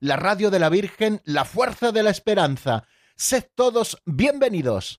la radio de la Virgen, la fuerza de la esperanza. Sed todos bienvenidos.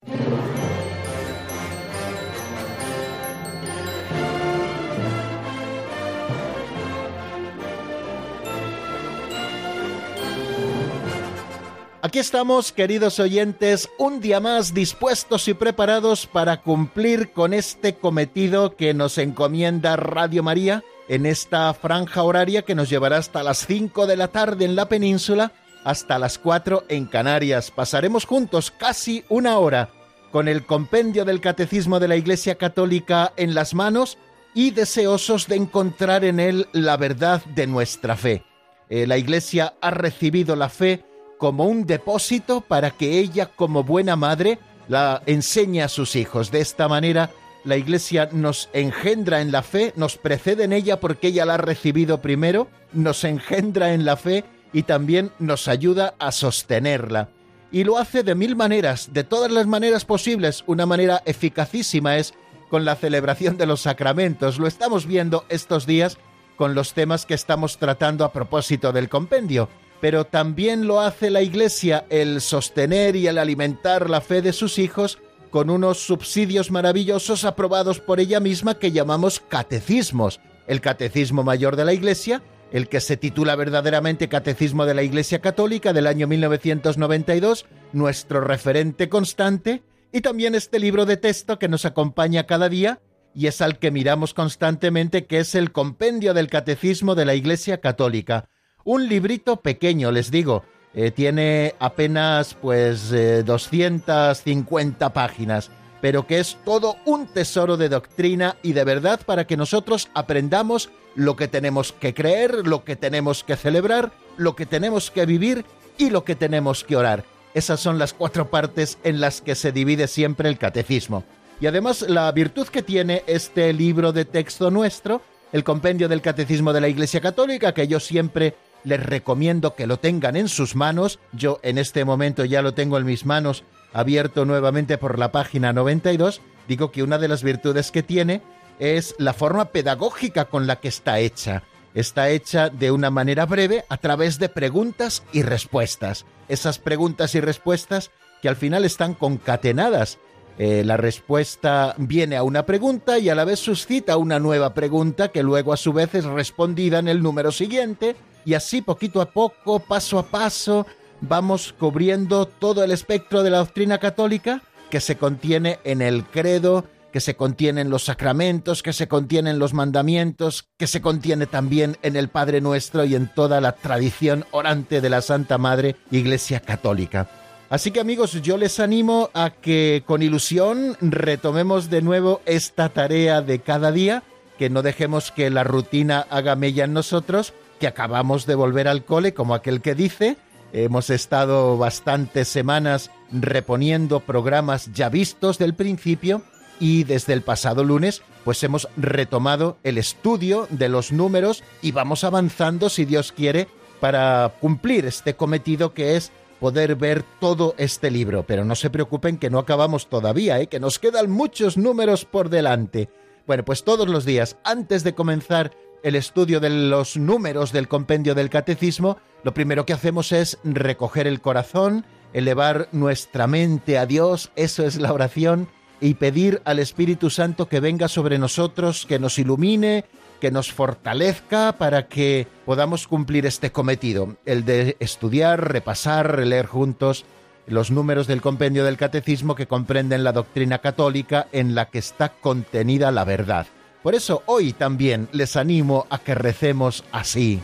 Aquí estamos, queridos oyentes, un día más dispuestos y preparados para cumplir con este cometido que nos encomienda Radio María en esta franja horaria que nos llevará hasta las 5 de la tarde en la península, hasta las 4 en Canarias. Pasaremos juntos casi una hora con el compendio del Catecismo de la Iglesia Católica en las manos y deseosos de encontrar en él la verdad de nuestra fe. Eh, la Iglesia ha recibido la fe como un depósito para que ella, como buena madre, la enseñe a sus hijos. De esta manera, la Iglesia nos engendra en la fe, nos precede en ella porque ella la ha recibido primero, nos engendra en la fe y también nos ayuda a sostenerla. Y lo hace de mil maneras, de todas las maneras posibles. Una manera eficacísima es con la celebración de los sacramentos. Lo estamos viendo estos días con los temas que estamos tratando a propósito del compendio pero también lo hace la Iglesia el sostener y el alimentar la fe de sus hijos con unos subsidios maravillosos aprobados por ella misma que llamamos catecismos. El Catecismo Mayor de la Iglesia, el que se titula verdaderamente Catecismo de la Iglesia Católica del año 1992, nuestro referente constante, y también este libro de texto que nos acompaña cada día y es al que miramos constantemente, que es el Compendio del Catecismo de la Iglesia Católica un librito pequeño, les digo, eh, tiene apenas pues 250 eh, páginas, pero que es todo un tesoro de doctrina y de verdad para que nosotros aprendamos lo que tenemos que creer, lo que tenemos que celebrar, lo que tenemos que vivir y lo que tenemos que orar. Esas son las cuatro partes en las que se divide siempre el catecismo. Y además la virtud que tiene este libro de texto nuestro, el compendio del catecismo de la Iglesia Católica, que yo siempre les recomiendo que lo tengan en sus manos. Yo en este momento ya lo tengo en mis manos, abierto nuevamente por la página 92. Digo que una de las virtudes que tiene es la forma pedagógica con la que está hecha. Está hecha de una manera breve a través de preguntas y respuestas. Esas preguntas y respuestas que al final están concatenadas. Eh, la respuesta viene a una pregunta y a la vez suscita una nueva pregunta que luego a su vez es respondida en el número siguiente y así poquito a poco, paso a paso, vamos cubriendo todo el espectro de la doctrina católica que se contiene en el credo, que se contiene en los sacramentos, que se contiene en los mandamientos, que se contiene también en el Padre Nuestro y en toda la tradición orante de la Santa Madre Iglesia Católica. Así que amigos, yo les animo a que con ilusión retomemos de nuevo esta tarea de cada día, que no dejemos que la rutina haga mella en nosotros que acabamos de volver al cole, como aquel que dice. Hemos estado bastantes semanas reponiendo programas ya vistos del principio y desde el pasado lunes pues hemos retomado el estudio de los números y vamos avanzando si Dios quiere para cumplir este cometido que es poder ver todo este libro. Pero no se preocupen que no acabamos todavía, ¿eh? que nos quedan muchos números por delante. Bueno, pues todos los días, antes de comenzar el estudio de los números del compendio del catecismo, lo primero que hacemos es recoger el corazón, elevar nuestra mente a Dios, eso es la oración, y pedir al Espíritu Santo que venga sobre nosotros, que nos ilumine, que nos fortalezca para que podamos cumplir este cometido, el de estudiar, repasar, leer juntos los números del compendio del catecismo que comprenden la doctrina católica en la que está contenida la verdad. Por eso hoy también les animo a que recemos así.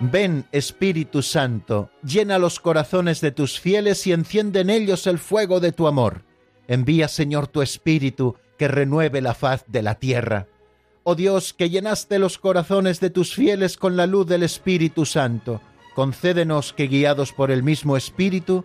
Ven, Espíritu Santo, llena los corazones de tus fieles y enciende en ellos el fuego de tu amor. Envía, Señor, tu Espíritu, que renueve la faz de la tierra. oh Dios, que llenaste los corazones de tus fieles con la luz del Espíritu Santo, concédenos que guiados por el mismo Espíritu,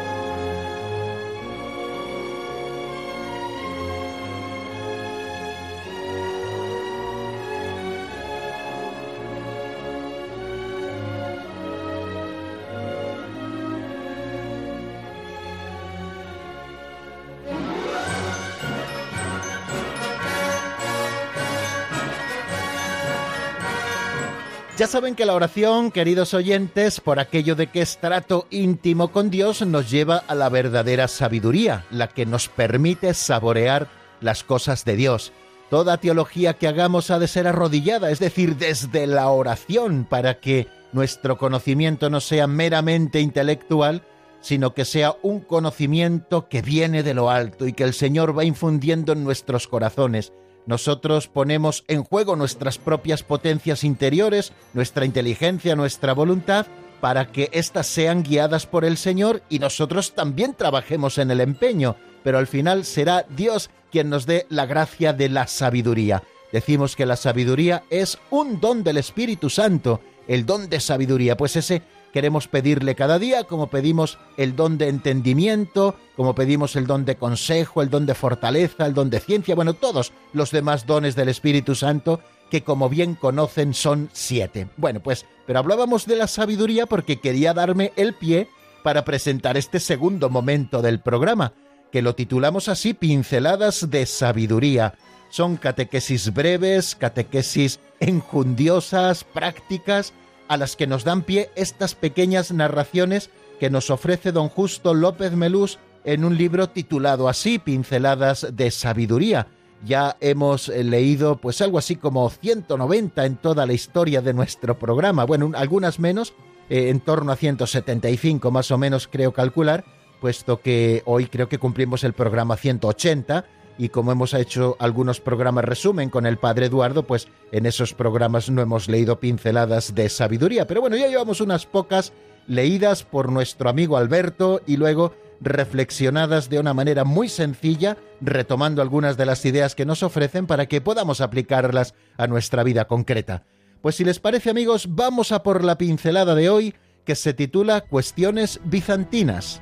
Ya saben que la oración, queridos oyentes, por aquello de que es trato íntimo con Dios, nos lleva a la verdadera sabiduría, la que nos permite saborear las cosas de Dios. Toda teología que hagamos ha de ser arrodillada, es decir, desde la oración, para que nuestro conocimiento no sea meramente intelectual, sino que sea un conocimiento que viene de lo alto y que el Señor va infundiendo en nuestros corazones nosotros ponemos en juego nuestras propias potencias interiores, nuestra inteligencia, nuestra voluntad, para que éstas sean guiadas por el Señor y nosotros también trabajemos en el empeño, pero al final será Dios quien nos dé la gracia de la sabiduría. Decimos que la sabiduría es un don del Espíritu Santo, el don de sabiduría, pues ese queremos pedirle cada día, como pedimos el don de entendimiento, como pedimos el don de consejo, el don de fortaleza, el don de ciencia, bueno, todos los demás dones del Espíritu Santo, que como bien conocen son siete. Bueno, pues, pero hablábamos de la sabiduría porque quería darme el pie para presentar este segundo momento del programa, que lo titulamos así Pinceladas de Sabiduría. Son catequesis breves, catequesis enjundiosas, prácticas, a las que nos dan pie estas pequeñas narraciones que nos ofrece don Justo López Melús en un libro titulado así, Pinceladas de Sabiduría. Ya hemos eh, leído pues algo así como 190 en toda la historia de nuestro programa, bueno, algunas menos, eh, en torno a 175 más o menos creo calcular, puesto que hoy creo que cumplimos el programa 180 y como hemos hecho algunos programas resumen con el padre Eduardo, pues en esos programas no hemos leído pinceladas de sabiduría. Pero bueno, ya llevamos unas pocas leídas por nuestro amigo Alberto y luego reflexionadas de una manera muy sencilla, retomando algunas de las ideas que nos ofrecen para que podamos aplicarlas a nuestra vida concreta. Pues si les parece amigos, vamos a por la pincelada de hoy que se titula Cuestiones bizantinas.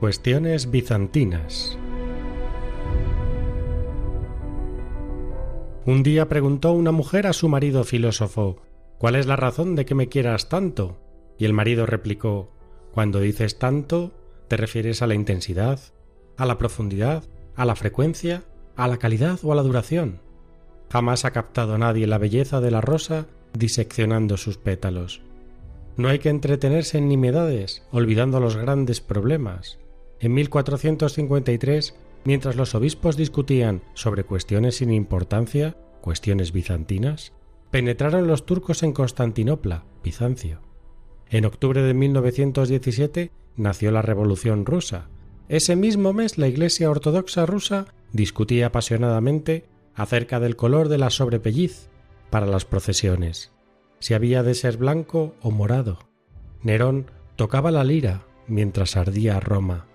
Cuestiones bizantinas. Un día preguntó una mujer a su marido filósofo ¿Cuál es la razón de que me quieras tanto? Y el marido replicó Cuando dices tanto, ¿te refieres a la intensidad, a la profundidad, a la frecuencia, a la calidad o a la duración? Jamás ha captado nadie la belleza de la rosa diseccionando sus pétalos. No hay que entretenerse en nimiedades, olvidando los grandes problemas. En 1453, mientras los obispos discutían sobre cuestiones sin importancia, cuestiones bizantinas, penetraron los turcos en Constantinopla, Bizancio. En octubre de 1917 nació la Revolución rusa. Ese mismo mes la Iglesia Ortodoxa rusa discutía apasionadamente acerca del color de la sobrepelliz para las procesiones, si había de ser blanco o morado. Nerón tocaba la lira mientras ardía Roma.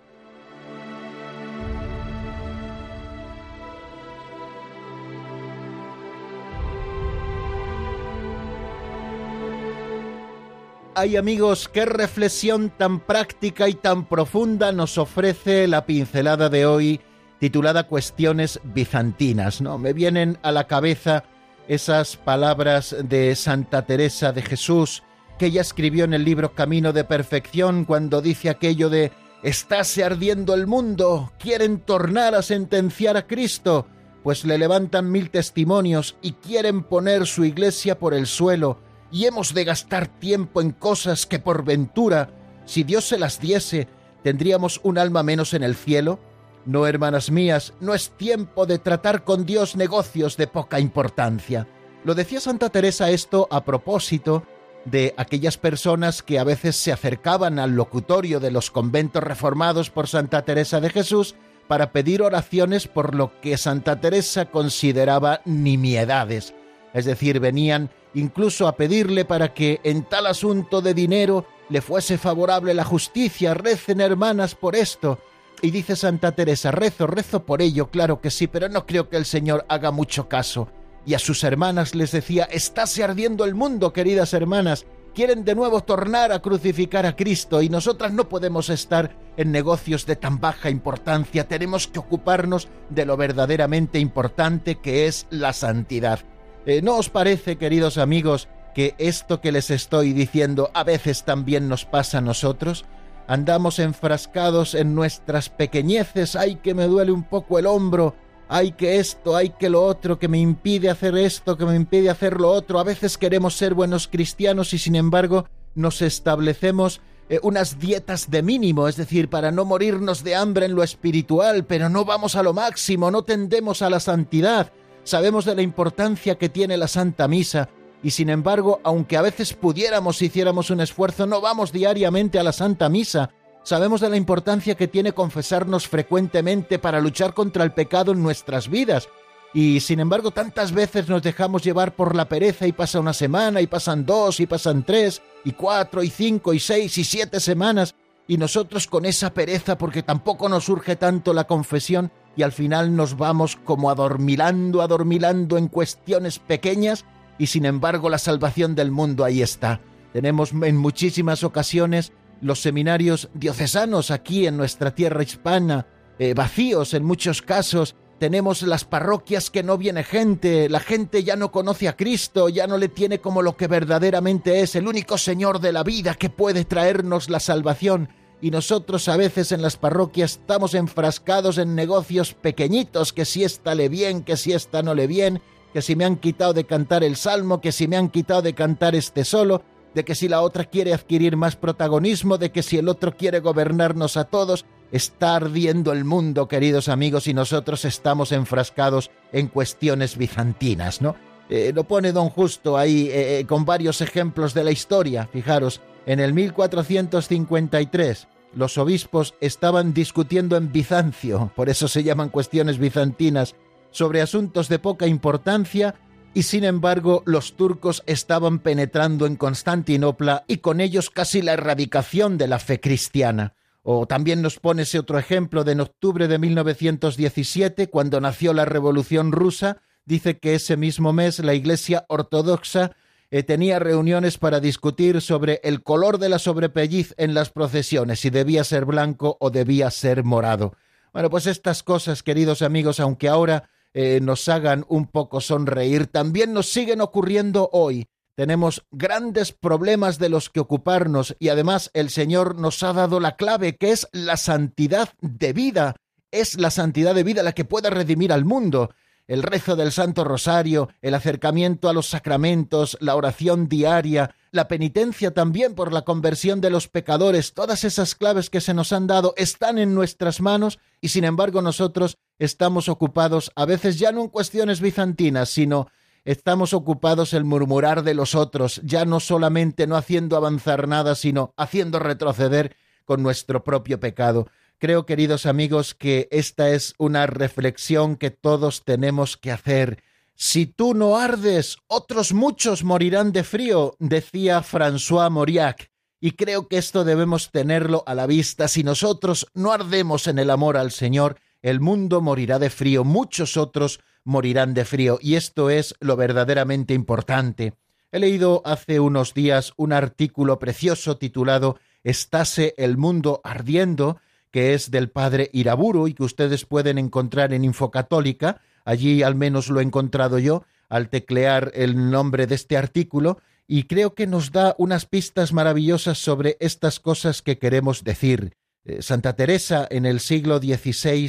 Ay amigos, qué reflexión tan práctica y tan profunda nos ofrece la pincelada de hoy titulada Cuestiones bizantinas, ¿no? Me vienen a la cabeza esas palabras de Santa Teresa de Jesús que ella escribió en el libro Camino de Perfección cuando dice aquello de Estáse ardiendo el mundo, quieren tornar a sentenciar a Cristo, pues le levantan mil testimonios y quieren poner su iglesia por el suelo y hemos de gastar tiempo en cosas que por ventura, si Dios se las diese, tendríamos un alma menos en el cielo? No, hermanas mías, no es tiempo de tratar con Dios negocios de poca importancia. Lo decía Santa Teresa esto a propósito de aquellas personas que a veces se acercaban al locutorio de los conventos reformados por Santa Teresa de Jesús para pedir oraciones por lo que Santa Teresa consideraba nimiedades. Es decir, venían incluso a pedirle para que en tal asunto de dinero le fuese favorable la justicia. Recen, hermanas, por esto. Y dice Santa Teresa, rezo, rezo por ello, claro que sí, pero no creo que el Señor haga mucho caso. Y a sus hermanas les decía, estáse ardiendo el mundo, queridas hermanas, quieren de nuevo tornar a crucificar a Cristo y nosotras no podemos estar en negocios de tan baja importancia, tenemos que ocuparnos de lo verdaderamente importante que es la santidad. Eh, ¿No os parece, queridos amigos, que esto que les estoy diciendo a veces también nos pasa a nosotros? Andamos enfrascados en nuestras pequeñeces, ay que me duele un poco el hombro, ay que esto, ay que lo otro, que me impide hacer esto, que me impide hacer lo otro. A veces queremos ser buenos cristianos y sin embargo nos establecemos eh, unas dietas de mínimo, es decir, para no morirnos de hambre en lo espiritual, pero no vamos a lo máximo, no tendemos a la santidad. Sabemos de la importancia que tiene la Santa Misa, y sin embargo, aunque a veces pudiéramos hiciéramos un esfuerzo, no vamos diariamente a la Santa Misa, Sabemos de la importancia que tiene confesarnos frecuentemente para luchar contra el pecado en nuestras vidas. Y sin embargo, tantas veces nos dejamos llevar por la pereza y pasa una semana, y pasan dos, y pasan tres, y cuatro, y cinco, y seis, y siete semanas, y nosotros con esa pereza porque tampoco nos surge tanto la confesión, y al final nos vamos como adormilando, adormilando en cuestiones pequeñas, y sin embargo la salvación del mundo ahí está. Tenemos en muchísimas ocasiones los seminarios diocesanos aquí en nuestra tierra hispana, eh, vacíos en muchos casos, tenemos las parroquias que no viene gente, la gente ya no conoce a Cristo, ya no le tiene como lo que verdaderamente es, el único Señor de la vida que puede traernos la salvación. Y nosotros a veces en las parroquias estamos enfrascados en negocios pequeñitos, que si esta le bien, que si esta no le bien, que si me han quitado de cantar el salmo, que si me han quitado de cantar este solo, de que si la otra quiere adquirir más protagonismo, de que si el otro quiere gobernarnos a todos, está ardiendo el mundo, queridos amigos, y nosotros estamos enfrascados en cuestiones bizantinas, ¿no? Eh, lo pone don Justo ahí eh, eh, con varios ejemplos de la historia. Fijaros, en el 1453 los obispos estaban discutiendo en Bizancio, por eso se llaman cuestiones bizantinas, sobre asuntos de poca importancia y sin embargo los turcos estaban penetrando en Constantinopla y con ellos casi la erradicación de la fe cristiana. O también nos pone ese otro ejemplo de en octubre de 1917, cuando nació la Revolución rusa, dice que ese mismo mes la Iglesia Ortodoxa eh, tenía reuniones para discutir sobre el color de la sobrepelliz en las procesiones, si debía ser blanco o debía ser morado. Bueno, pues estas cosas, queridos amigos, aunque ahora eh, nos hagan un poco sonreír, también nos siguen ocurriendo hoy. Tenemos grandes problemas de los que ocuparnos y además el Señor nos ha dado la clave que es la santidad de vida. Es la santidad de vida la que puede redimir al mundo. El rezo del Santo Rosario, el acercamiento a los sacramentos, la oración diaria, la penitencia también por la conversión de los pecadores, todas esas claves que se nos han dado están en nuestras manos y sin embargo nosotros estamos ocupados a veces ya no en cuestiones bizantinas, sino estamos ocupados en murmurar de los otros, ya no solamente no haciendo avanzar nada, sino haciendo retroceder con nuestro propio pecado. Creo, queridos amigos, que esta es una reflexión que todos tenemos que hacer si tú no ardes, otros muchos morirán de frío, decía François Mauriac. Y creo que esto debemos tenerlo a la vista. Si nosotros no ardemos en el amor al Señor, el mundo morirá de frío, muchos otros morirán de frío. Y esto es lo verdaderamente importante. He leído hace unos días un artículo precioso titulado Estase el mundo ardiendo, que es del padre Iraburu y que ustedes pueden encontrar en Infocatólica, Allí al menos lo he encontrado yo al teclear el nombre de este artículo y creo que nos da unas pistas maravillosas sobre estas cosas que queremos decir. Eh, Santa Teresa en el siglo XVI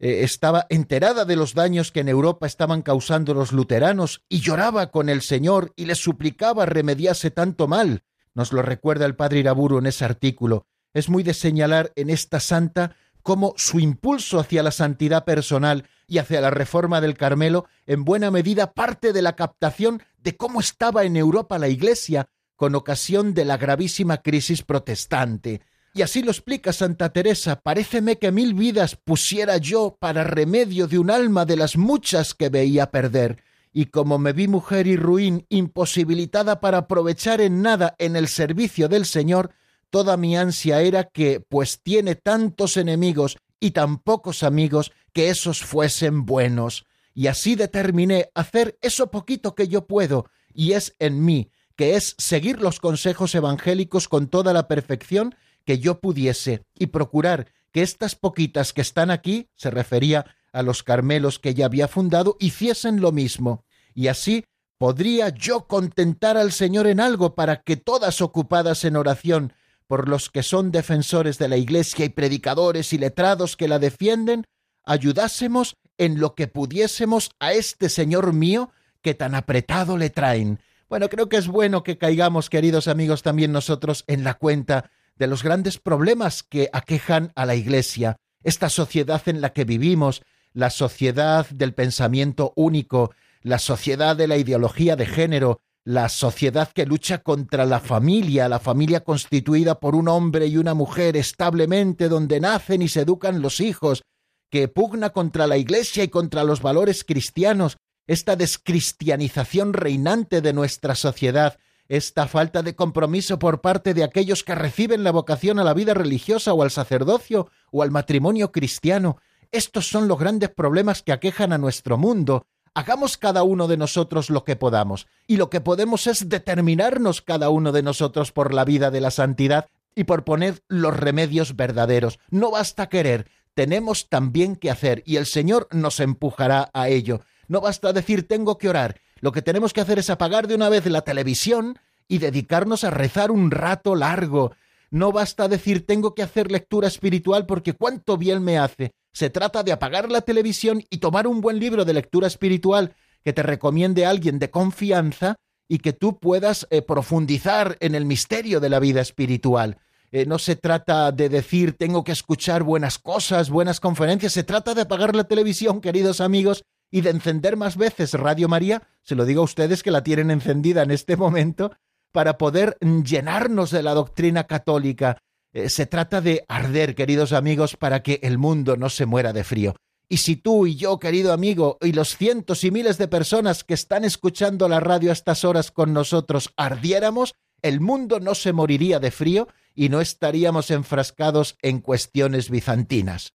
eh, estaba enterada de los daños que en Europa estaban causando los luteranos y lloraba con el Señor y le suplicaba remediase tanto mal. Nos lo recuerda el padre Iraburu en ese artículo. Es muy de señalar en esta santa cómo su impulso hacia la santidad personal y hacia la reforma del Carmelo en buena medida parte de la captación de cómo estaba en Europa la Iglesia con ocasión de la gravísima crisis protestante. Y así lo explica Santa Teresa, paréceme que mil vidas pusiera yo para remedio de un alma de las muchas que veía perder, y como me vi mujer y ruin, imposibilitada para aprovechar en nada en el servicio del Señor, toda mi ansia era que, pues tiene tantos enemigos y tan pocos amigos, que esos fuesen buenos. Y así determiné hacer eso poquito que yo puedo, y es en mí, que es seguir los consejos evangélicos con toda la perfección que yo pudiese, y procurar que estas poquitas que están aquí, se refería a los Carmelos que ya había fundado, hiciesen lo mismo, y así podría yo contentar al Señor en algo para que todas ocupadas en oración por los que son defensores de la Iglesia y predicadores y letrados que la defienden, ayudásemos en lo que pudiésemos a este Señor mío que tan apretado le traen. Bueno, creo que es bueno que caigamos, queridos amigos, también nosotros en la cuenta de los grandes problemas que aquejan a la Iglesia, esta sociedad en la que vivimos, la sociedad del pensamiento único, la sociedad de la ideología de género, la sociedad que lucha contra la familia, la familia constituida por un hombre y una mujer establemente donde nacen y se educan los hijos, que pugna contra la Iglesia y contra los valores cristianos, esta descristianización reinante de nuestra sociedad, esta falta de compromiso por parte de aquellos que reciben la vocación a la vida religiosa o al sacerdocio o al matrimonio cristiano, estos son los grandes problemas que aquejan a nuestro mundo, Hagamos cada uno de nosotros lo que podamos, y lo que podemos es determinarnos cada uno de nosotros por la vida de la santidad y por poner los remedios verdaderos. No basta querer, tenemos también que hacer, y el Señor nos empujará a ello. No basta decir tengo que orar, lo que tenemos que hacer es apagar de una vez la televisión y dedicarnos a rezar un rato largo. No basta decir tengo que hacer lectura espiritual porque cuánto bien me hace. Se trata de apagar la televisión y tomar un buen libro de lectura espiritual que te recomiende alguien de confianza y que tú puedas eh, profundizar en el misterio de la vida espiritual. Eh, no se trata de decir tengo que escuchar buenas cosas, buenas conferencias, se trata de apagar la televisión, queridos amigos, y de encender más veces Radio María, se lo digo a ustedes que la tienen encendida en este momento, para poder llenarnos de la doctrina católica, eh, se trata de arder, queridos amigos, para que el mundo no se muera de frío. Y si tú y yo, querido amigo, y los cientos y miles de personas que están escuchando la radio a estas horas con nosotros ardiéramos, el mundo no se moriría de frío y no estaríamos enfrascados en cuestiones bizantinas.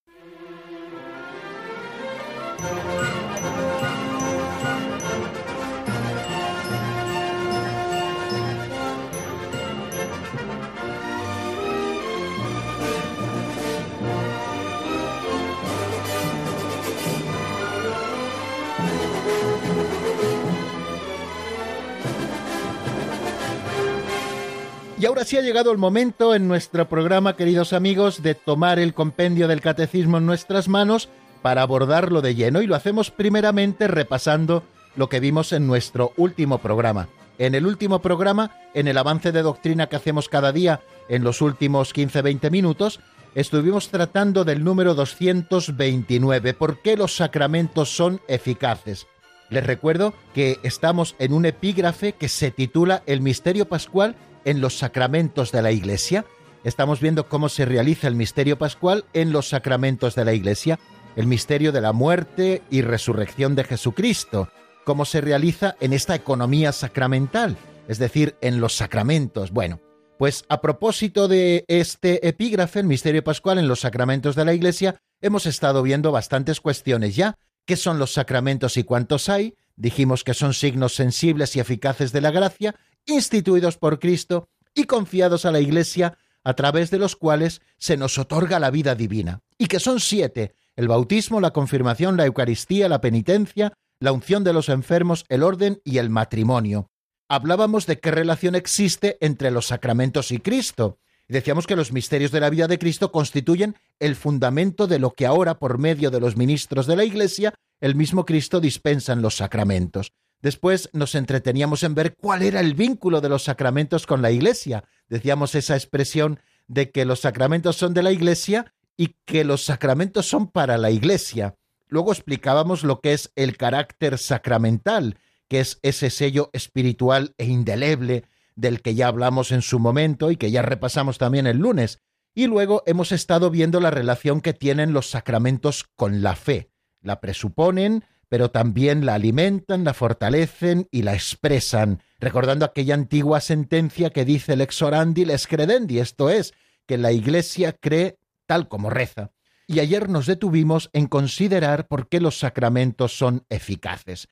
Y ahora sí ha llegado el momento en nuestro programa, queridos amigos, de tomar el compendio del catecismo en nuestras manos para abordarlo de lleno y lo hacemos primeramente repasando lo que vimos en nuestro último programa. En el último programa, en el avance de doctrina que hacemos cada día en los últimos 15-20 minutos, estuvimos tratando del número 229, ¿por qué los sacramentos son eficaces? Les recuerdo que estamos en un epígrafe que se titula El misterio pascual en los sacramentos de la Iglesia. Estamos viendo cómo se realiza el misterio pascual en los sacramentos de la Iglesia, el misterio de la muerte y resurrección de Jesucristo, cómo se realiza en esta economía sacramental, es decir, en los sacramentos. Bueno, pues a propósito de este epígrafe, el misterio pascual en los sacramentos de la Iglesia, hemos estado viendo bastantes cuestiones ya. ¿Qué son los sacramentos y cuántos hay? Dijimos que son signos sensibles y eficaces de la gracia, instituidos por Cristo y confiados a la Iglesia, a través de los cuales se nos otorga la vida divina, y que son siete, el bautismo, la confirmación, la Eucaristía, la penitencia, la unción de los enfermos, el orden y el matrimonio. Hablábamos de qué relación existe entre los sacramentos y Cristo. Decíamos que los misterios de la vida de Cristo constituyen el fundamento de lo que ahora, por medio de los ministros de la Iglesia, el mismo Cristo dispensa en los sacramentos. Después nos entreteníamos en ver cuál era el vínculo de los sacramentos con la Iglesia. Decíamos esa expresión de que los sacramentos son de la Iglesia y que los sacramentos son para la Iglesia. Luego explicábamos lo que es el carácter sacramental, que es ese sello espiritual e indeleble del que ya hablamos en su momento y que ya repasamos también el lunes. Y luego hemos estado viendo la relación que tienen los sacramentos con la fe. La presuponen, pero también la alimentan, la fortalecen y la expresan, recordando aquella antigua sentencia que dice el exorandi les credendi, esto es, que la Iglesia cree tal como reza. Y ayer nos detuvimos en considerar por qué los sacramentos son eficaces.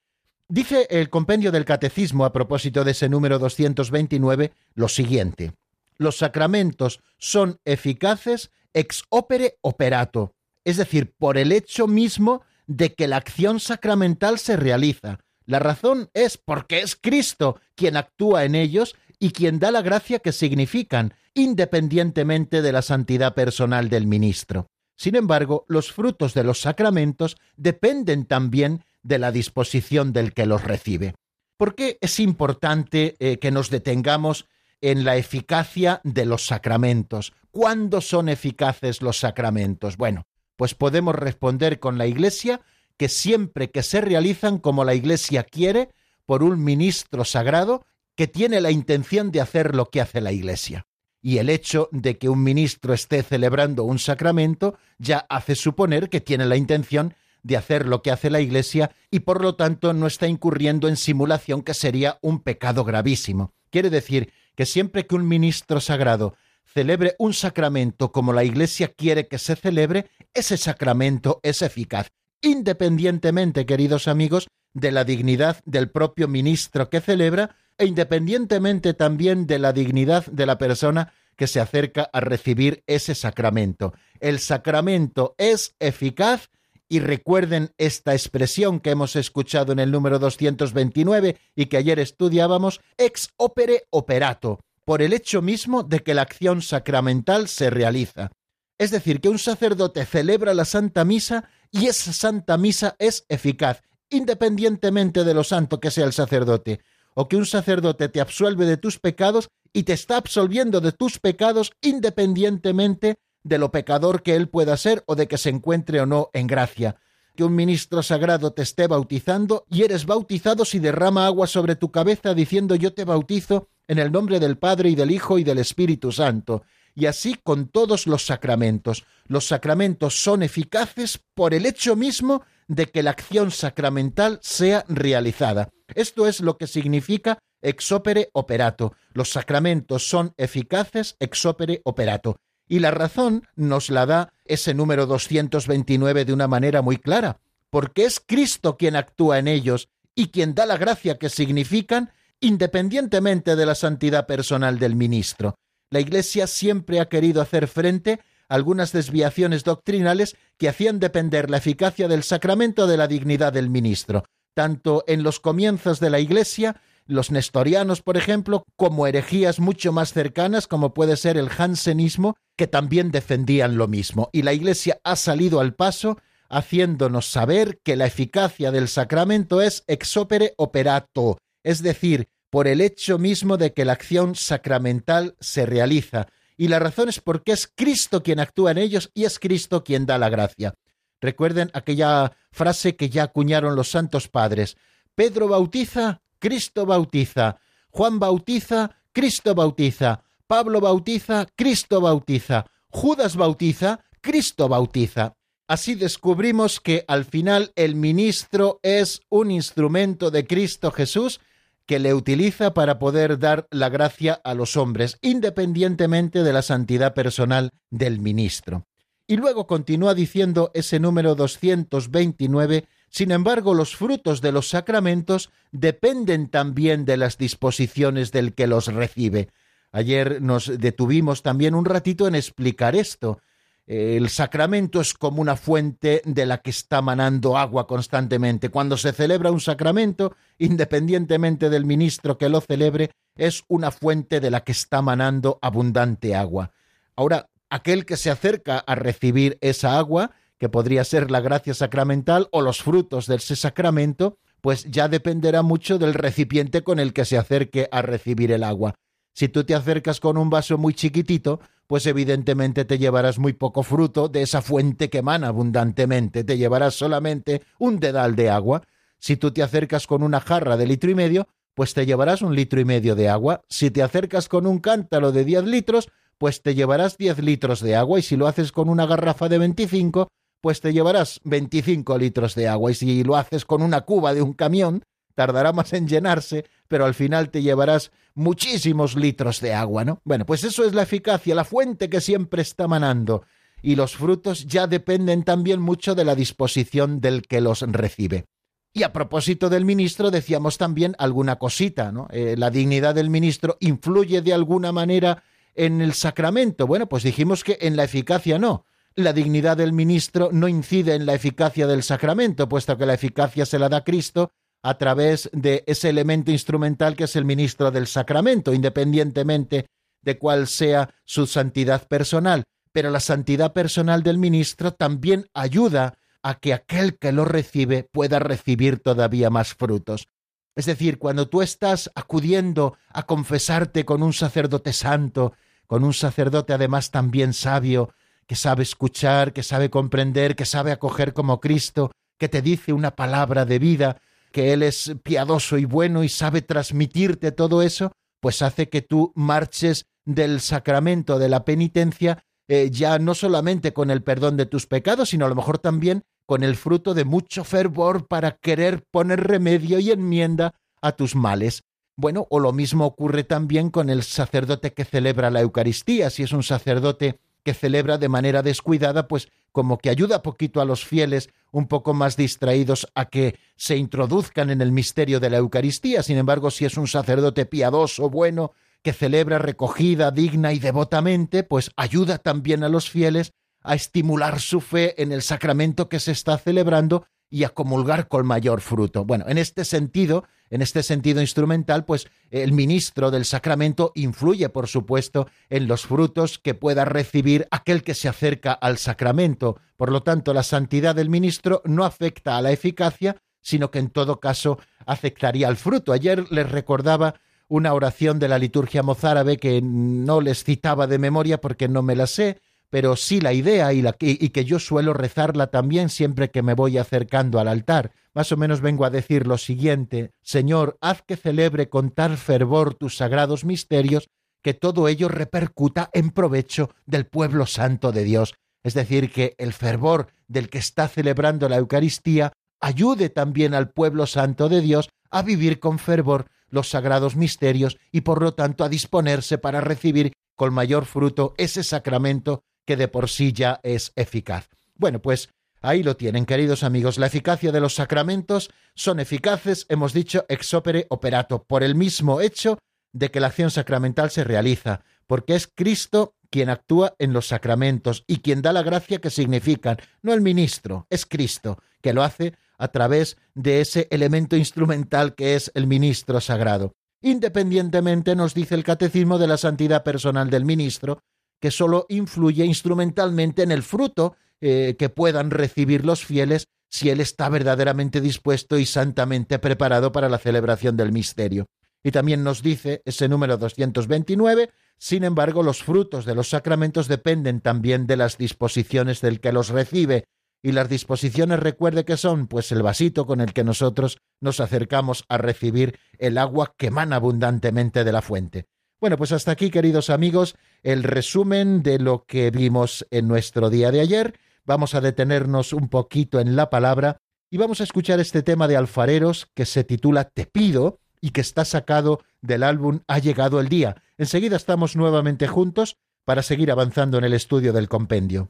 Dice el compendio del Catecismo a propósito de ese número 229 lo siguiente. Los sacramentos son eficaces ex opere operato, es decir, por el hecho mismo de que la acción sacramental se realiza. La razón es porque es Cristo quien actúa en ellos y quien da la gracia que significan, independientemente de la santidad personal del ministro. Sin embargo, los frutos de los sacramentos dependen también de la disposición del que los recibe. ¿Por qué es importante eh, que nos detengamos en la eficacia de los sacramentos? ¿Cuándo son eficaces los sacramentos? Bueno, pues podemos responder con la Iglesia que siempre que se realizan como la Iglesia quiere por un ministro sagrado que tiene la intención de hacer lo que hace la Iglesia. Y el hecho de que un ministro esté celebrando un sacramento ya hace suponer que tiene la intención de hacer lo que hace la Iglesia y por lo tanto no está incurriendo en simulación que sería un pecado gravísimo. Quiere decir que siempre que un ministro sagrado celebre un sacramento como la Iglesia quiere que se celebre, ese sacramento es eficaz, independientemente, queridos amigos, de la dignidad del propio ministro que celebra e independientemente también de la dignidad de la persona que se acerca a recibir ese sacramento. El sacramento es eficaz y recuerden esta expresión que hemos escuchado en el número 229 y que ayer estudiábamos, ex opere operato, por el hecho mismo de que la acción sacramental se realiza. Es decir, que un sacerdote celebra la Santa Misa y esa Santa Misa es eficaz, independientemente de lo santo que sea el sacerdote, o que un sacerdote te absuelve de tus pecados y te está absolviendo de tus pecados independientemente de lo pecador que él pueda ser o de que se encuentre o no en gracia. Que un ministro sagrado te esté bautizando y eres bautizado si derrama agua sobre tu cabeza diciendo yo te bautizo en el nombre del Padre y del Hijo y del Espíritu Santo. Y así con todos los sacramentos. Los sacramentos son eficaces por el hecho mismo de que la acción sacramental sea realizada. Esto es lo que significa ex opere operato. Los sacramentos son eficaces ex opere operato. Y la razón nos la da ese número 229 de una manera muy clara, porque es Cristo quien actúa en ellos y quien da la gracia que significan independientemente de la santidad personal del ministro. La Iglesia siempre ha querido hacer frente a algunas desviaciones doctrinales que hacían depender la eficacia del sacramento de la dignidad del ministro, tanto en los comienzos de la Iglesia, los nestorianos, por ejemplo, como herejías mucho más cercanas, como puede ser el jansenismo, que también defendían lo mismo. Y la Iglesia ha salido al paso haciéndonos saber que la eficacia del sacramento es ex opere operato, es decir, por el hecho mismo de que la acción sacramental se realiza, y la razón es porque es Cristo quien actúa en ellos y es Cristo quien da la gracia. Recuerden aquella frase que ya acuñaron los santos padres. Pedro bautiza, Cristo bautiza. Juan bautiza, Cristo bautiza. Pablo bautiza, Cristo bautiza. Judas bautiza, Cristo bautiza. Así descubrimos que al final el ministro es un instrumento de Cristo Jesús que le utiliza para poder dar la gracia a los hombres, independientemente de la santidad personal del ministro. Y luego continúa diciendo ese número 229, sin embargo los frutos de los sacramentos dependen también de las disposiciones del que los recibe. Ayer nos detuvimos también un ratito en explicar esto, el sacramento es como una fuente de la que está manando agua constantemente. Cuando se celebra un sacramento, independientemente del ministro que lo celebre, es una fuente de la que está manando abundante agua. Ahora, aquel que se acerca a recibir esa agua, que podría ser la gracia sacramental o los frutos de ese sacramento, pues ya dependerá mucho del recipiente con el que se acerque a recibir el agua. Si tú te acercas con un vaso muy chiquitito, pues evidentemente te llevarás muy poco fruto de esa fuente que emana abundantemente, te llevarás solamente un dedal de agua. Si tú te acercas con una jarra de litro y medio, pues te llevarás un litro y medio de agua. Si te acercas con un cántaro de diez litros, pues te llevarás 10 litros de agua y si lo haces con una garrafa de 25, pues te llevarás 25 litros de agua y si lo haces con una cuba de un camión, tardará más en llenarse, pero al final te llevarás muchísimos litros de agua, ¿no? Bueno, pues eso es la eficacia, la fuente que siempre está manando. Y los frutos ya dependen también mucho de la disposición del que los recibe. Y a propósito del ministro, decíamos también alguna cosita, ¿no? Eh, la dignidad del ministro influye de alguna manera en el sacramento. Bueno, pues dijimos que en la eficacia no. La dignidad del ministro no incide en la eficacia del sacramento, puesto que la eficacia se la da Cristo a través de ese elemento instrumental que es el ministro del sacramento, independientemente de cuál sea su santidad personal. Pero la santidad personal del ministro también ayuda a que aquel que lo recibe pueda recibir todavía más frutos. Es decir, cuando tú estás acudiendo a confesarte con un sacerdote santo, con un sacerdote además también sabio, que sabe escuchar, que sabe comprender, que sabe acoger como Cristo, que te dice una palabra de vida, que Él es piadoso y bueno y sabe transmitirte todo eso, pues hace que tú marches del sacramento de la penitencia eh, ya no solamente con el perdón de tus pecados, sino a lo mejor también con el fruto de mucho fervor para querer poner remedio y enmienda a tus males. Bueno, o lo mismo ocurre también con el sacerdote que celebra la Eucaristía. Si es un sacerdote que celebra de manera descuidada, pues como que ayuda poquito a los fieles un poco más distraídos a que se introduzcan en el misterio de la Eucaristía. Sin embargo, si es un sacerdote piadoso, bueno, que celebra recogida, digna y devotamente, pues ayuda también a los fieles a estimular su fe en el sacramento que se está celebrando y a comulgar con mayor fruto. Bueno, en este sentido, en este sentido instrumental, pues el ministro del sacramento influye, por supuesto, en los frutos que pueda recibir aquel que se acerca al sacramento. Por lo tanto, la santidad del ministro no afecta a la eficacia, sino que en todo caso afectaría al fruto. Ayer les recordaba una oración de la liturgia mozárabe que no les citaba de memoria porque no me la sé, pero sí la idea y, la, y, que yo suelo rezarla también siempre que me voy acercando al altar. Más o menos vengo a decir lo siguiente, Señor, haz que celebre con tal fervor tus sagrados misterios que todo ello repercuta en provecho del pueblo santo de Dios. Es decir, que el fervor del que está celebrando la Eucaristía ayude también al pueblo santo de Dios a vivir con fervor los sagrados misterios y por lo tanto a disponerse para recibir con mayor fruto ese sacramento que de por sí ya es eficaz. Bueno, pues ahí lo tienen, queridos amigos. La eficacia de los sacramentos son eficaces, hemos dicho, ex opere operato, por el mismo hecho de que la acción sacramental se realiza, porque es Cristo quien actúa en los sacramentos y quien da la gracia que significan, no el ministro, es Cristo, que lo hace a través de ese elemento instrumental que es el ministro sagrado. Independientemente nos dice el catecismo de la santidad personal del ministro, que sólo influye instrumentalmente en el fruto eh, que puedan recibir los fieles si él está verdaderamente dispuesto y santamente preparado para la celebración del misterio. Y también nos dice ese número 229, sin embargo, los frutos de los sacramentos dependen también de las disposiciones del que los recibe, y las disposiciones recuerde que son pues el vasito con el que nosotros nos acercamos a recibir el agua que emana abundantemente de la fuente. Bueno, pues hasta aquí, queridos amigos, el resumen de lo que vimos en nuestro día de ayer. Vamos a detenernos un poquito en la palabra y vamos a escuchar este tema de alfareros que se titula Te pido y que está sacado del álbum Ha llegado el día. Enseguida estamos nuevamente juntos para seguir avanzando en el estudio del compendio.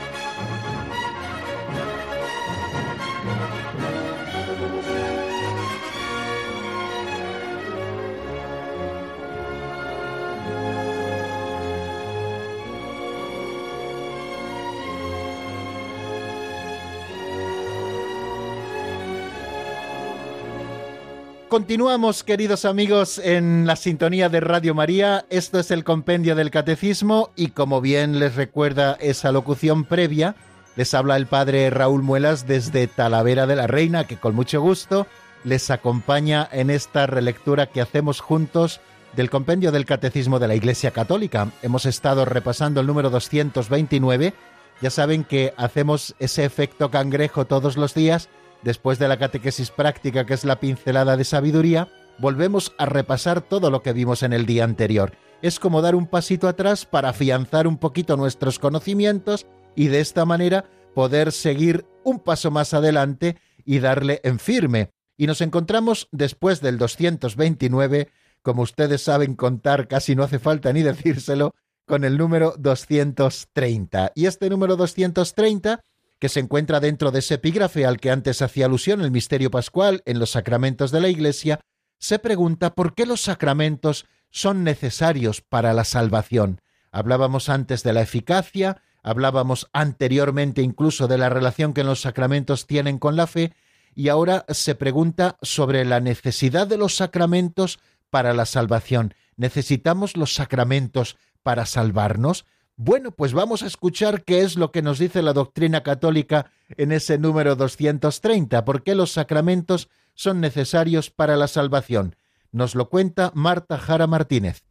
Continuamos, queridos amigos, en la sintonía de Radio María. Esto es el compendio del Catecismo y como bien les recuerda esa locución previa, les habla el padre Raúl Muelas desde Talavera de la Reina, que con mucho gusto les acompaña en esta relectura que hacemos juntos del compendio del Catecismo de la Iglesia Católica. Hemos estado repasando el número 229. Ya saben que hacemos ese efecto cangrejo todos los días Después de la catequesis práctica, que es la pincelada de sabiduría, volvemos a repasar todo lo que vimos en el día anterior. Es como dar un pasito atrás para afianzar un poquito nuestros conocimientos y de esta manera poder seguir un paso más adelante y darle en firme. Y nos encontramos después del 229, como ustedes saben contar, casi no hace falta ni decírselo, con el número 230. Y este número 230 que se encuentra dentro de ese epígrafe al que antes hacía alusión el misterio pascual en los sacramentos de la Iglesia, se pregunta por qué los sacramentos son necesarios para la salvación. Hablábamos antes de la eficacia, hablábamos anteriormente incluso de la relación que los sacramentos tienen con la fe, y ahora se pregunta sobre la necesidad de los sacramentos para la salvación. ¿Necesitamos los sacramentos para salvarnos? Bueno, pues vamos a escuchar qué es lo que nos dice la doctrina católica en ese número 230, por qué los sacramentos son necesarios para la salvación. Nos lo cuenta Marta Jara Martínez.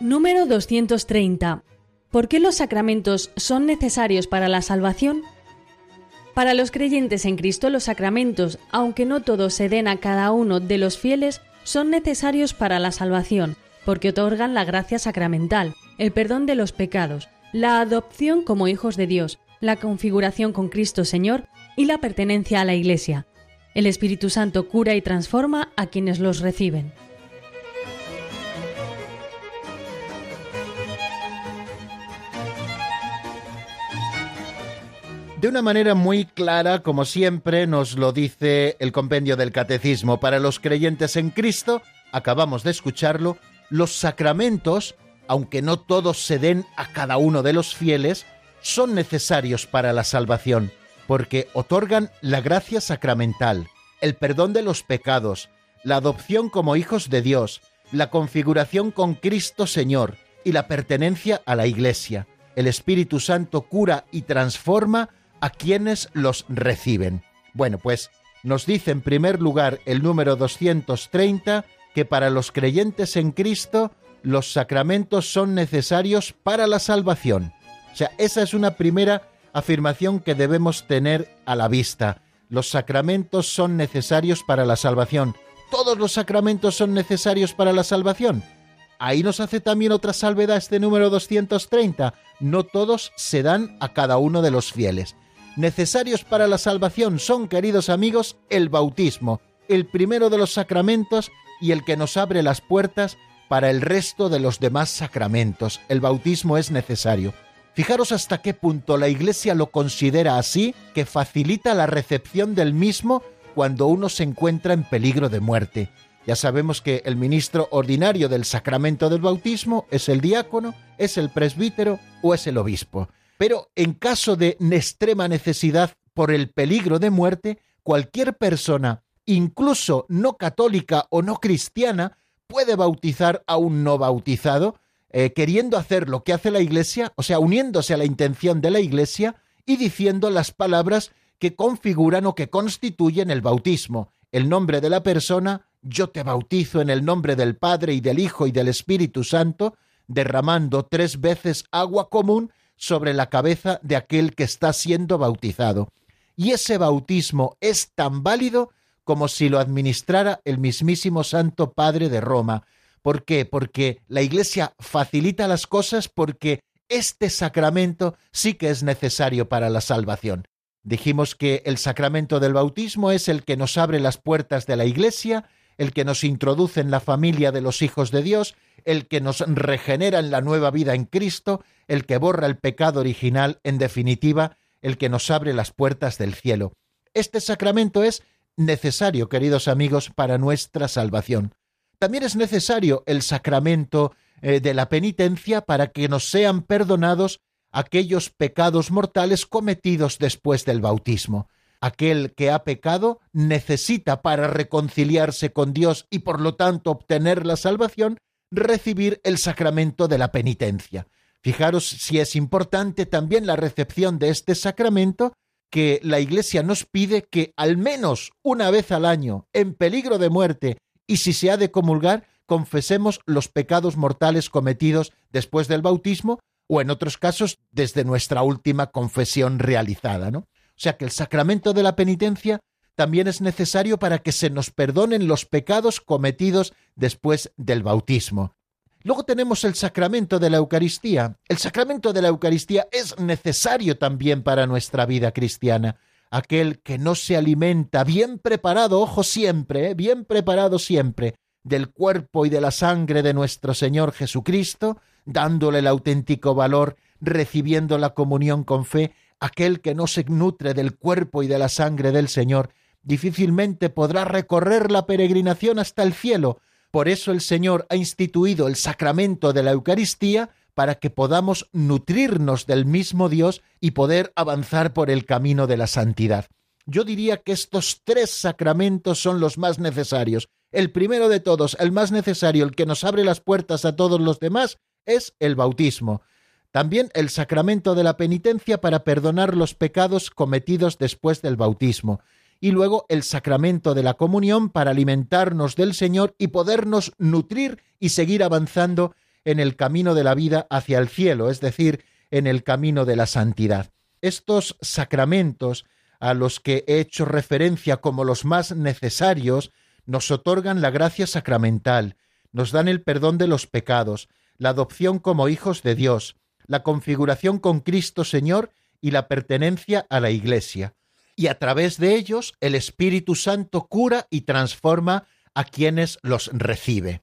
Número 230. ¿Por qué los sacramentos son necesarios para la salvación? Para los creyentes en Cristo los sacramentos, aunque no todos se den a cada uno de los fieles, son necesarios para la salvación, porque otorgan la gracia sacramental, el perdón de los pecados, la adopción como hijos de Dios, la configuración con Cristo Señor y la pertenencia a la Iglesia. El Espíritu Santo cura y transforma a quienes los reciben. De una manera muy clara, como siempre, nos lo dice el compendio del Catecismo. Para los creyentes en Cristo, acabamos de escucharlo, los sacramentos, aunque no todos se den a cada uno de los fieles, son necesarios para la salvación, porque otorgan la gracia sacramental, el perdón de los pecados, la adopción como hijos de Dios, la configuración con Cristo Señor y la pertenencia a la Iglesia. El Espíritu Santo cura y transforma a quienes los reciben. Bueno, pues nos dice en primer lugar el número 230 que para los creyentes en Cristo los sacramentos son necesarios para la salvación. O sea, esa es una primera afirmación que debemos tener a la vista. Los sacramentos son necesarios para la salvación. ¿Todos los sacramentos son necesarios para la salvación? Ahí nos hace también otra salvedad este número 230. No todos se dan a cada uno de los fieles necesarios para la salvación son, queridos amigos, el bautismo, el primero de los sacramentos y el que nos abre las puertas para el resto de los demás sacramentos. El bautismo es necesario. Fijaros hasta qué punto la Iglesia lo considera así, que facilita la recepción del mismo cuando uno se encuentra en peligro de muerte. Ya sabemos que el ministro ordinario del sacramento del bautismo es el diácono, es el presbítero o es el obispo. Pero en caso de extrema necesidad por el peligro de muerte, cualquier persona, incluso no católica o no cristiana, puede bautizar a un no bautizado, eh, queriendo hacer lo que hace la Iglesia, o sea, uniéndose a la intención de la Iglesia y diciendo las palabras que configuran o que constituyen el bautismo. El nombre de la persona, yo te bautizo en el nombre del Padre y del Hijo y del Espíritu Santo, derramando tres veces agua común sobre la cabeza de aquel que está siendo bautizado. Y ese bautismo es tan válido como si lo administrara el mismísimo Santo Padre de Roma. ¿Por qué? Porque la Iglesia facilita las cosas porque este sacramento sí que es necesario para la salvación. Dijimos que el sacramento del bautismo es el que nos abre las puertas de la Iglesia, el que nos introduce en la familia de los hijos de Dios, el que nos regenera en la nueva vida en Cristo, el que borra el pecado original, en definitiva, el que nos abre las puertas del cielo. Este sacramento es necesario, queridos amigos, para nuestra salvación. También es necesario el sacramento eh, de la penitencia para que nos sean perdonados aquellos pecados mortales cometidos después del bautismo. Aquel que ha pecado necesita para reconciliarse con Dios y por lo tanto obtener la salvación, recibir el sacramento de la penitencia. Fijaros si es importante también la recepción de este sacramento que la Iglesia nos pide que al menos una vez al año, en peligro de muerte, y si se ha de comulgar, confesemos los pecados mortales cometidos después del bautismo o en otros casos desde nuestra última confesión realizada, ¿no? O sea que el sacramento de la penitencia también es necesario para que se nos perdonen los pecados cometidos después del bautismo. Luego tenemos el sacramento de la Eucaristía. El sacramento de la Eucaristía es necesario también para nuestra vida cristiana. Aquel que no se alimenta bien preparado, ojo siempre, ¿eh? bien preparado siempre, del cuerpo y de la sangre de nuestro Señor Jesucristo, dándole el auténtico valor, recibiendo la comunión con fe, aquel que no se nutre del cuerpo y de la sangre del Señor, difícilmente podrá recorrer la peregrinación hasta el cielo. Por eso el Señor ha instituido el sacramento de la Eucaristía para que podamos nutrirnos del mismo Dios y poder avanzar por el camino de la santidad. Yo diría que estos tres sacramentos son los más necesarios. El primero de todos, el más necesario, el que nos abre las puertas a todos los demás, es el bautismo. También el sacramento de la penitencia para perdonar los pecados cometidos después del bautismo. Y luego el sacramento de la comunión para alimentarnos del Señor y podernos nutrir y seguir avanzando en el camino de la vida hacia el cielo, es decir, en el camino de la santidad. Estos sacramentos, a los que he hecho referencia como los más necesarios, nos otorgan la gracia sacramental, nos dan el perdón de los pecados, la adopción como hijos de Dios, la configuración con Cristo Señor y la pertenencia a la Iglesia. Y a través de ellos el Espíritu Santo cura y transforma a quienes los recibe.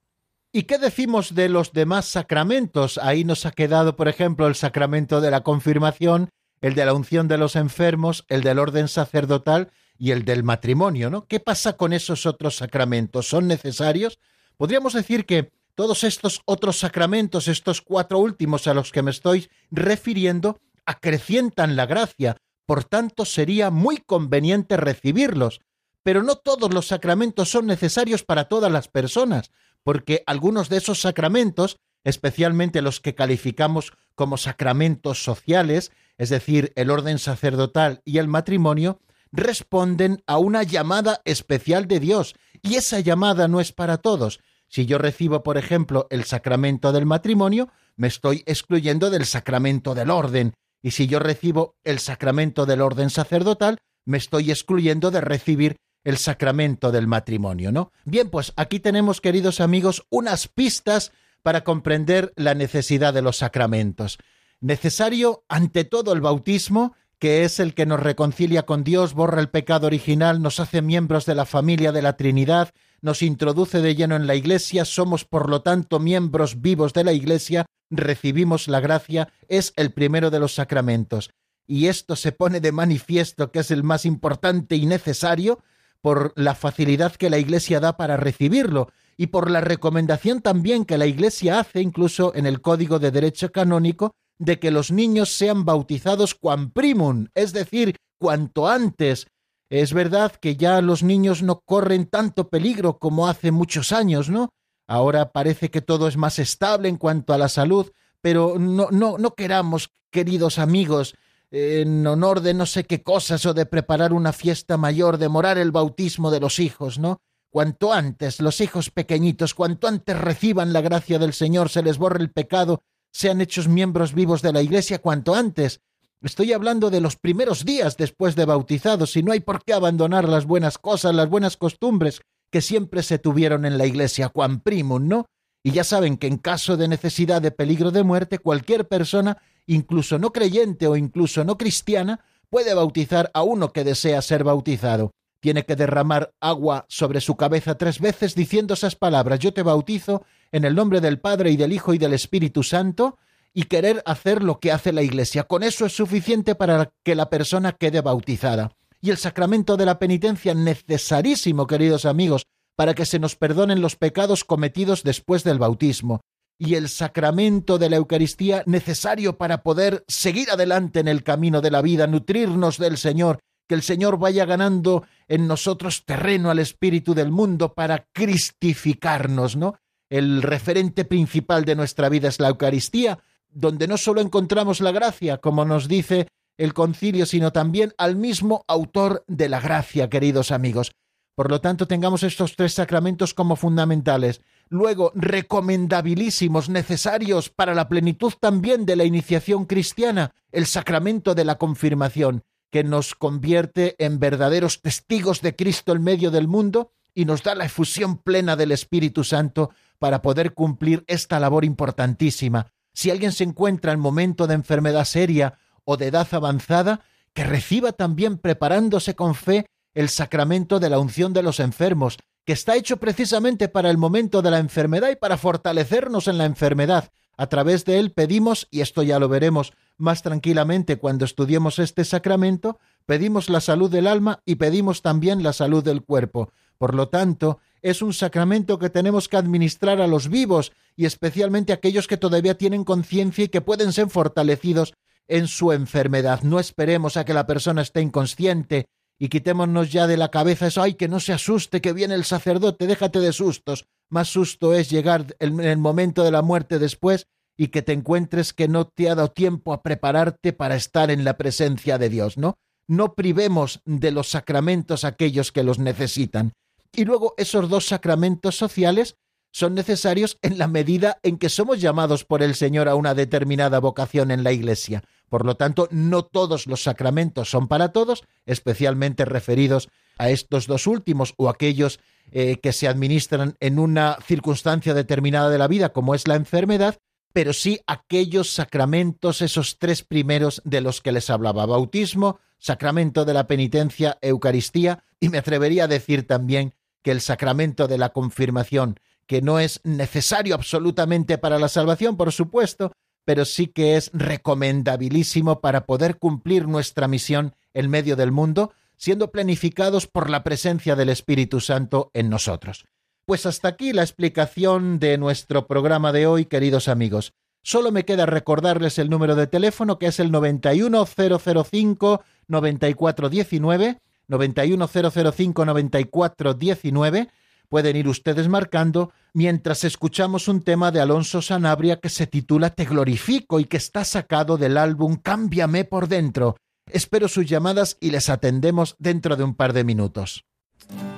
¿Y qué decimos de los demás sacramentos? Ahí nos ha quedado, por ejemplo, el sacramento de la confirmación, el de la unción de los enfermos, el del orden sacerdotal y el del matrimonio, ¿no? ¿Qué pasa con esos otros sacramentos? ¿Son necesarios? Podríamos decir que todos estos otros sacramentos, estos cuatro últimos a los que me estoy refiriendo, acrecientan la gracia, por tanto sería muy conveniente recibirlos. Pero no todos los sacramentos son necesarios para todas las personas, porque algunos de esos sacramentos, especialmente los que calificamos como sacramentos sociales, es decir, el orden sacerdotal y el matrimonio, responden a una llamada especial de Dios, y esa llamada no es para todos, si yo recibo, por ejemplo, el sacramento del matrimonio, me estoy excluyendo del sacramento del orden, y si yo recibo el sacramento del orden sacerdotal, me estoy excluyendo de recibir el sacramento del matrimonio, ¿no? Bien, pues aquí tenemos, queridos amigos, unas pistas para comprender la necesidad de los sacramentos. Necesario, ante todo, el bautismo, que es el que nos reconcilia con Dios, borra el pecado original, nos hace miembros de la familia de la Trinidad, nos introduce de lleno en la Iglesia, somos por lo tanto miembros vivos de la Iglesia, recibimos la gracia, es el primero de los sacramentos. Y esto se pone de manifiesto que es el más importante y necesario por la facilidad que la Iglesia da para recibirlo y por la recomendación también que la Iglesia hace incluso en el Código de Derecho Canónico de que los niños sean bautizados quam primum, es decir, cuanto antes, es verdad que ya los niños no corren tanto peligro como hace muchos años, ¿no? Ahora parece que todo es más estable en cuanto a la salud, pero no, no, no queramos, queridos amigos, en honor de no sé qué cosas o de preparar una fiesta mayor, demorar el bautismo de los hijos, ¿no? Cuanto antes los hijos pequeñitos, cuanto antes reciban la gracia del Señor, se les borre el pecado, sean hechos miembros vivos de la Iglesia, cuanto antes, Estoy hablando de los primeros días después de bautizados y no hay por qué abandonar las buenas cosas, las buenas costumbres que siempre se tuvieron en la iglesia, Juan primum, ¿no? Y ya saben que en caso de necesidad de peligro de muerte, cualquier persona, incluso no creyente o incluso no cristiana, puede bautizar a uno que desea ser bautizado. Tiene que derramar agua sobre su cabeza tres veces diciendo esas palabras, yo te bautizo en el nombre del Padre y del Hijo y del Espíritu Santo, y querer hacer lo que hace la Iglesia. Con eso es suficiente para que la persona quede bautizada. Y el sacramento de la penitencia, necesarísimo, queridos amigos, para que se nos perdonen los pecados cometidos después del bautismo. Y el sacramento de la Eucaristía, necesario para poder seguir adelante en el camino de la vida, nutrirnos del Señor, que el Señor vaya ganando en nosotros terreno al Espíritu del mundo para cristificarnos, ¿no? El referente principal de nuestra vida es la Eucaristía, donde no solo encontramos la gracia, como nos dice el concilio, sino también al mismo autor de la gracia, queridos amigos. Por lo tanto, tengamos estos tres sacramentos como fundamentales. Luego, recomendabilísimos, necesarios para la plenitud también de la iniciación cristiana, el sacramento de la confirmación, que nos convierte en verdaderos testigos de Cristo en medio del mundo y nos da la efusión plena del Espíritu Santo para poder cumplir esta labor importantísima, si alguien se encuentra en momento de enfermedad seria o de edad avanzada, que reciba también preparándose con fe el sacramento de la unción de los enfermos, que está hecho precisamente para el momento de la enfermedad y para fortalecernos en la enfermedad. A través de él pedimos, y esto ya lo veremos más tranquilamente cuando estudiemos este sacramento, pedimos la salud del alma y pedimos también la salud del cuerpo. Por lo tanto, es un sacramento que tenemos que administrar a los vivos y especialmente a aquellos que todavía tienen conciencia y que pueden ser fortalecidos en su enfermedad. No esperemos a que la persona esté inconsciente y quitémonos ya de la cabeza eso, ay, que no se asuste, que viene el sacerdote, déjate de sustos. Más susto es llegar en el momento de la muerte después y que te encuentres que no te ha dado tiempo a prepararte para estar en la presencia de Dios, ¿no? No privemos de los sacramentos aquellos que los necesitan. Y luego esos dos sacramentos sociales son necesarios en la medida en que somos llamados por el Señor a una determinada vocación en la Iglesia. Por lo tanto, no todos los sacramentos son para todos, especialmente referidos a estos dos últimos o aquellos eh, que se administran en una circunstancia determinada de la vida, como es la enfermedad, pero sí aquellos sacramentos, esos tres primeros de los que les hablaba, bautismo, sacramento de la penitencia, Eucaristía, y me atrevería a decir también que el sacramento de la confirmación, que no es necesario absolutamente para la salvación, por supuesto, pero sí que es recomendabilísimo para poder cumplir nuestra misión en medio del mundo, siendo planificados por la presencia del Espíritu Santo en nosotros. Pues hasta aquí la explicación de nuestro programa de hoy, queridos amigos. Solo me queda recordarles el número de teléfono que es el 91005 9419 910059419. Pueden ir ustedes marcando mientras escuchamos un tema de Alonso Sanabria que se titula Te glorifico y que está sacado del álbum Cámbiame por dentro. Espero sus llamadas y les atendemos dentro de un par de minutos.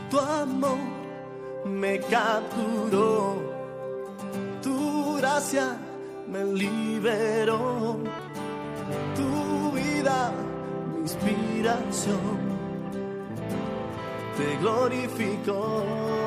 Tu amor me capturó, tu gracia me liberó, tu vida, inspiración te glorificó.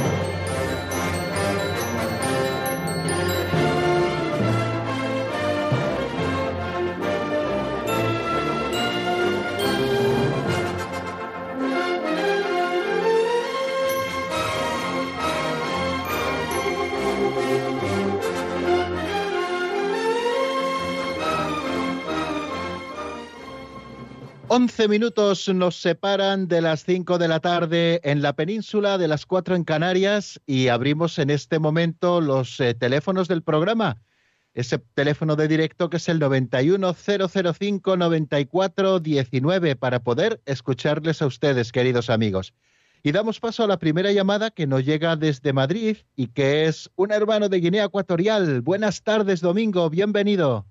Once minutos nos separan de las cinco de la tarde en la península, de las cuatro en Canarias y abrimos en este momento los eh, teléfonos del programa. Ese teléfono de directo que es el 910059419 para poder escucharles a ustedes, queridos amigos. Y damos paso a la primera llamada que nos llega desde Madrid y que es un hermano de Guinea Ecuatorial. Buenas tardes, Domingo, bienvenido.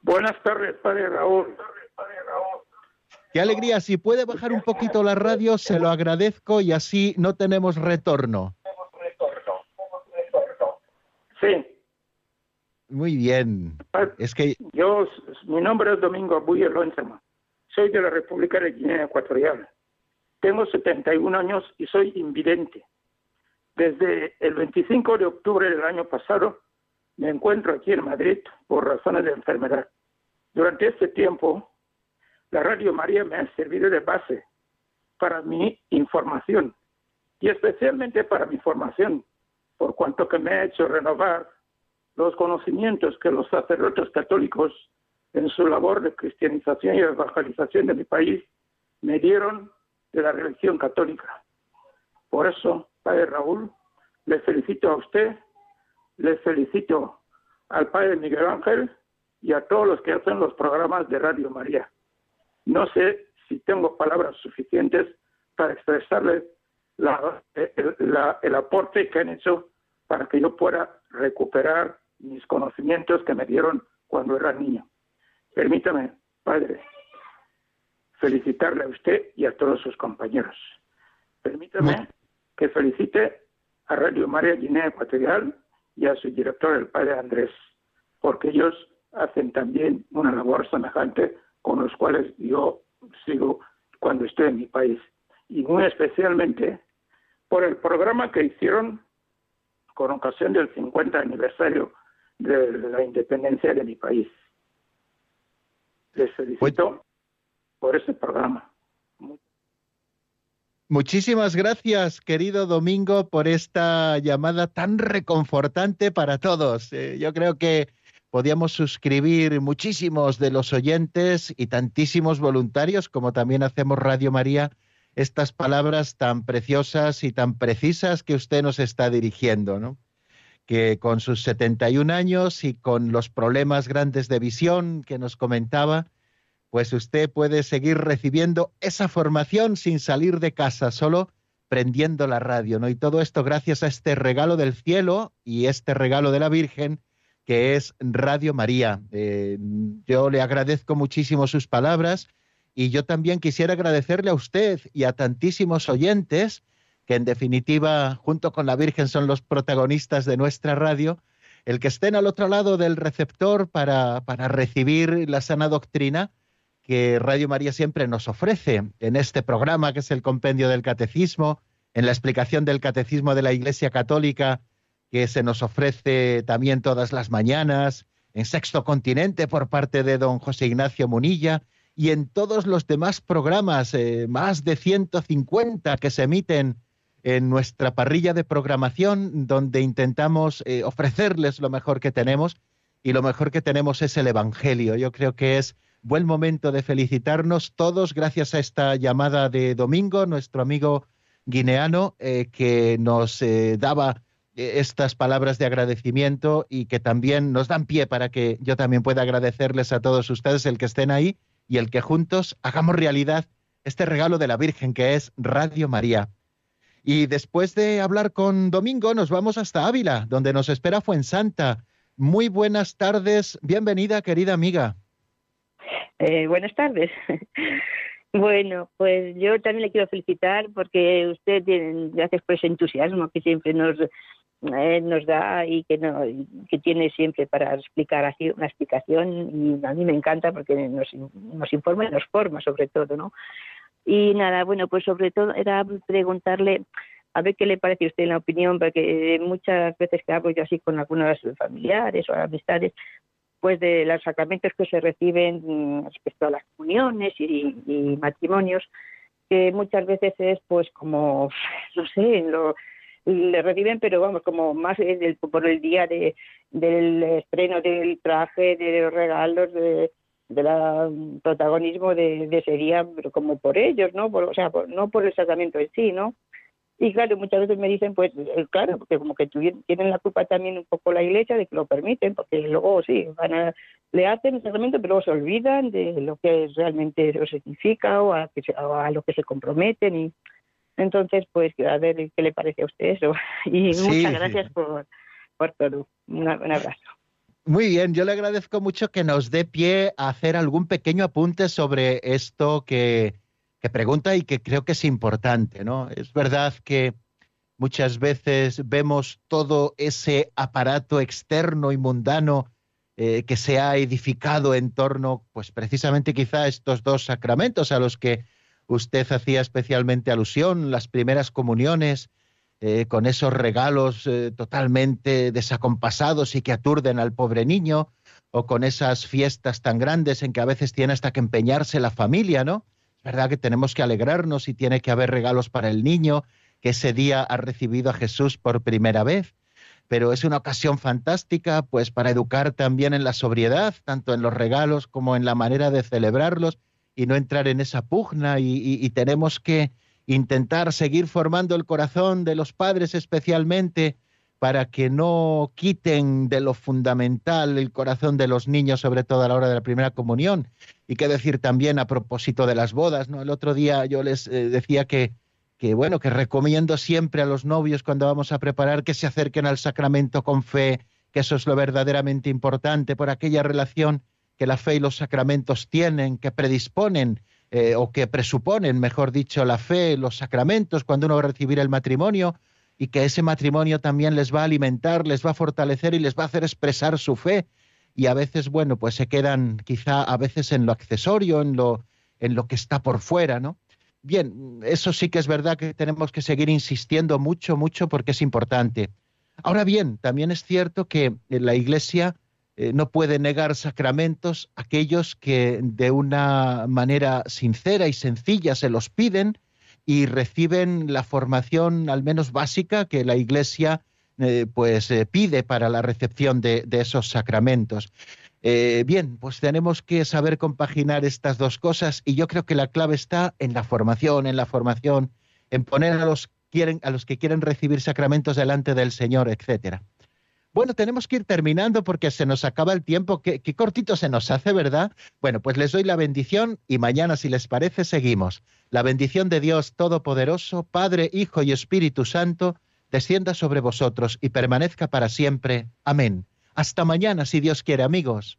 Buenas tardes, padre Raúl. Qué alegría, si puede bajar un poquito la radio, se lo agradezco y así no tenemos retorno. Sí, Muy bien. Es que yo, mi nombre es Domingo Abuye Loenzama. Soy de la República de Guinea Ecuatorial. Tengo 71 años y soy invidente. Desde el 25 de octubre del año pasado me encuentro aquí en Madrid por razones de enfermedad. Durante este tiempo, la Radio María me ha servido de base para mi información y especialmente para mi formación, por cuanto que me ha hecho renovar los conocimientos que los sacerdotes católicos en su labor de cristianización y evangelización de mi país me dieron de la religión católica. Por eso, Padre Raúl, le felicito a usted, le felicito al Padre Miguel Ángel y a todos los que hacen los programas de Radio María. No sé si tengo palabras suficientes para expresarles la- el, la- el aporte que han hecho para que yo pueda recuperar mis conocimientos que me dieron cuando era niño. Permítame, Padre, felicitarle a usted y a todos sus compañeros. Permítame que felicite a Radio María Guinea Ecuatorial y a su director, el Padre Andrés, porque ellos hacen también una labor semejante con los cuales yo sigo cuando estoy en mi país. Y muy especialmente por el programa que hicieron con ocasión del 50 aniversario de la independencia de mi país. Les felicito por ese programa. Muchísimas gracias, querido Domingo, por esta llamada tan reconfortante para todos. Eh, yo creo que podíamos suscribir muchísimos de los oyentes y tantísimos voluntarios, como también hacemos Radio María, estas palabras tan preciosas y tan precisas que usted nos está dirigiendo, ¿no? Que con sus 71 años y con los problemas grandes de visión que nos comentaba, pues usted puede seguir recibiendo esa formación sin salir de casa, solo prendiendo la radio, ¿no? Y todo esto gracias a este regalo del cielo y este regalo de la Virgen, que es Radio María. Eh, yo le agradezco muchísimo sus palabras y yo también quisiera agradecerle a usted y a tantísimos oyentes, que en definitiva, junto con la Virgen, son los protagonistas de nuestra radio, el que estén al otro lado del receptor para, para recibir la sana doctrina que Radio María siempre nos ofrece en este programa que es el Compendio del Catecismo, en la explicación del Catecismo de la Iglesia Católica que se nos ofrece también todas las mañanas, en Sexto Continente por parte de don José Ignacio Munilla y en todos los demás programas, eh, más de 150 que se emiten en nuestra parrilla de programación, donde intentamos eh, ofrecerles lo mejor que tenemos y lo mejor que tenemos es el Evangelio. Yo creo que es buen momento de felicitarnos todos gracias a esta llamada de domingo, nuestro amigo guineano eh, que nos daba estas palabras de agradecimiento y que también nos dan pie para que yo también pueda agradecerles a todos ustedes el que estén ahí y el que juntos hagamos realidad este regalo de la Virgen que es Radio María. Y después de hablar con Domingo, nos vamos hasta Ávila, donde nos espera Fuensanta. Muy buenas tardes, bienvenida querida amiga. Eh, buenas tardes. bueno, pues yo también le quiero felicitar porque usted tiene, gracias por ese entusiasmo que siempre nos eh, nos da y que no, que tiene siempre para explicar así una explicación y a mí me encanta porque nos, nos informa y nos forma sobre todo, ¿no? Y nada, bueno, pues sobre todo era preguntarle a ver qué le parece a usted la opinión, porque muchas veces que hablo yo así con algunos familiares o amistades, pues de los sacramentos que se reciben respecto a las comuniones y, matrimonios, que muchas veces es pues como, no sé, lo, le reciben, pero vamos, como más por el día de, del estreno del traje, de los regalos, de, del protagonismo de, de, ese día, como por ellos, ¿no? o sea, no por el sacramento en sí, ¿no? Y claro, muchas veces me dicen, pues eh, claro, porque como que tienen la culpa también un poco la iglesia de que lo permiten, porque luego sí, van a, le hacen el sacramento, pero luego se olvidan de lo que realmente eso significa o a, a lo que se comprometen. y Entonces, pues a ver qué le parece a usted eso. Y muchas gracias por, por todo. un abrazo. Muy bien, yo le agradezco mucho que nos dé pie a hacer algún pequeño apunte sobre esto que que pregunta y que creo que es importante, ¿no? Es verdad que muchas veces vemos todo ese aparato externo y mundano eh, que se ha edificado en torno, pues precisamente quizá a estos dos sacramentos a los que usted hacía especialmente alusión, las primeras comuniones, eh, con esos regalos eh, totalmente desacompasados y que aturden al pobre niño, o con esas fiestas tan grandes en que a veces tiene hasta que empeñarse la familia, ¿no? Es verdad que tenemos que alegrarnos y tiene que haber regalos para el niño que ese día ha recibido a Jesús por primera vez. Pero es una ocasión fantástica, pues, para educar también en la sobriedad, tanto en los regalos como en la manera de celebrarlos y no entrar en esa pugna. Y, tenemos que intentar seguir formando el corazón de los padres, especialmente para que no quiten de lo fundamental el corazón de los niños, sobre todo a la hora de la primera comunión. Y qué decir también a propósito de las bodas, ¿no? El otro día yo les eh, decía que, que, bueno, que recomiendo siempre a los novios cuando vamos a preparar que se acerquen al sacramento con fe, que eso es lo verdaderamente importante por aquella relación que la fe y los sacramentos tienen, que predisponen eh, o que presuponen, mejor dicho, la fe, los sacramentos cuando uno va a recibir el matrimonio, y que ese matrimonio también les va a alimentar, les va a fortalecer y les va a hacer expresar su fe. Y a veces, bueno, pues se quedan quizá a veces en lo accesorio, en lo, en lo que está por fuera, ¿no? Bien, eso sí que es verdad que tenemos que seguir insistiendo mucho, mucho porque es importante. Ahora bien, también es cierto que la Iglesia eh, no puede negar sacramentos aquellos que de una manera sincera y sencilla se los piden y reciben la formación al menos básica que la Iglesia eh, pues eh, pide para la recepción de, esos sacramentos. Bien, pues tenemos que saber compaginar estas dos cosas y yo creo que la clave está en la formación, en la formación, en poner a los, quieren, a los que quieren recibir sacramentos delante del Señor, etcétera. Bueno, tenemos que ir terminando porque se nos acaba el tiempo. Qué, cortito se nos hace, ¿verdad? Bueno, pues les doy la bendición y mañana, si les parece, seguimos. La bendición de Dios Todopoderoso, Padre, Hijo y Espíritu Santo, descienda sobre vosotros y permanezca para siempre. Amén. Hasta mañana, si Dios quiere, amigos.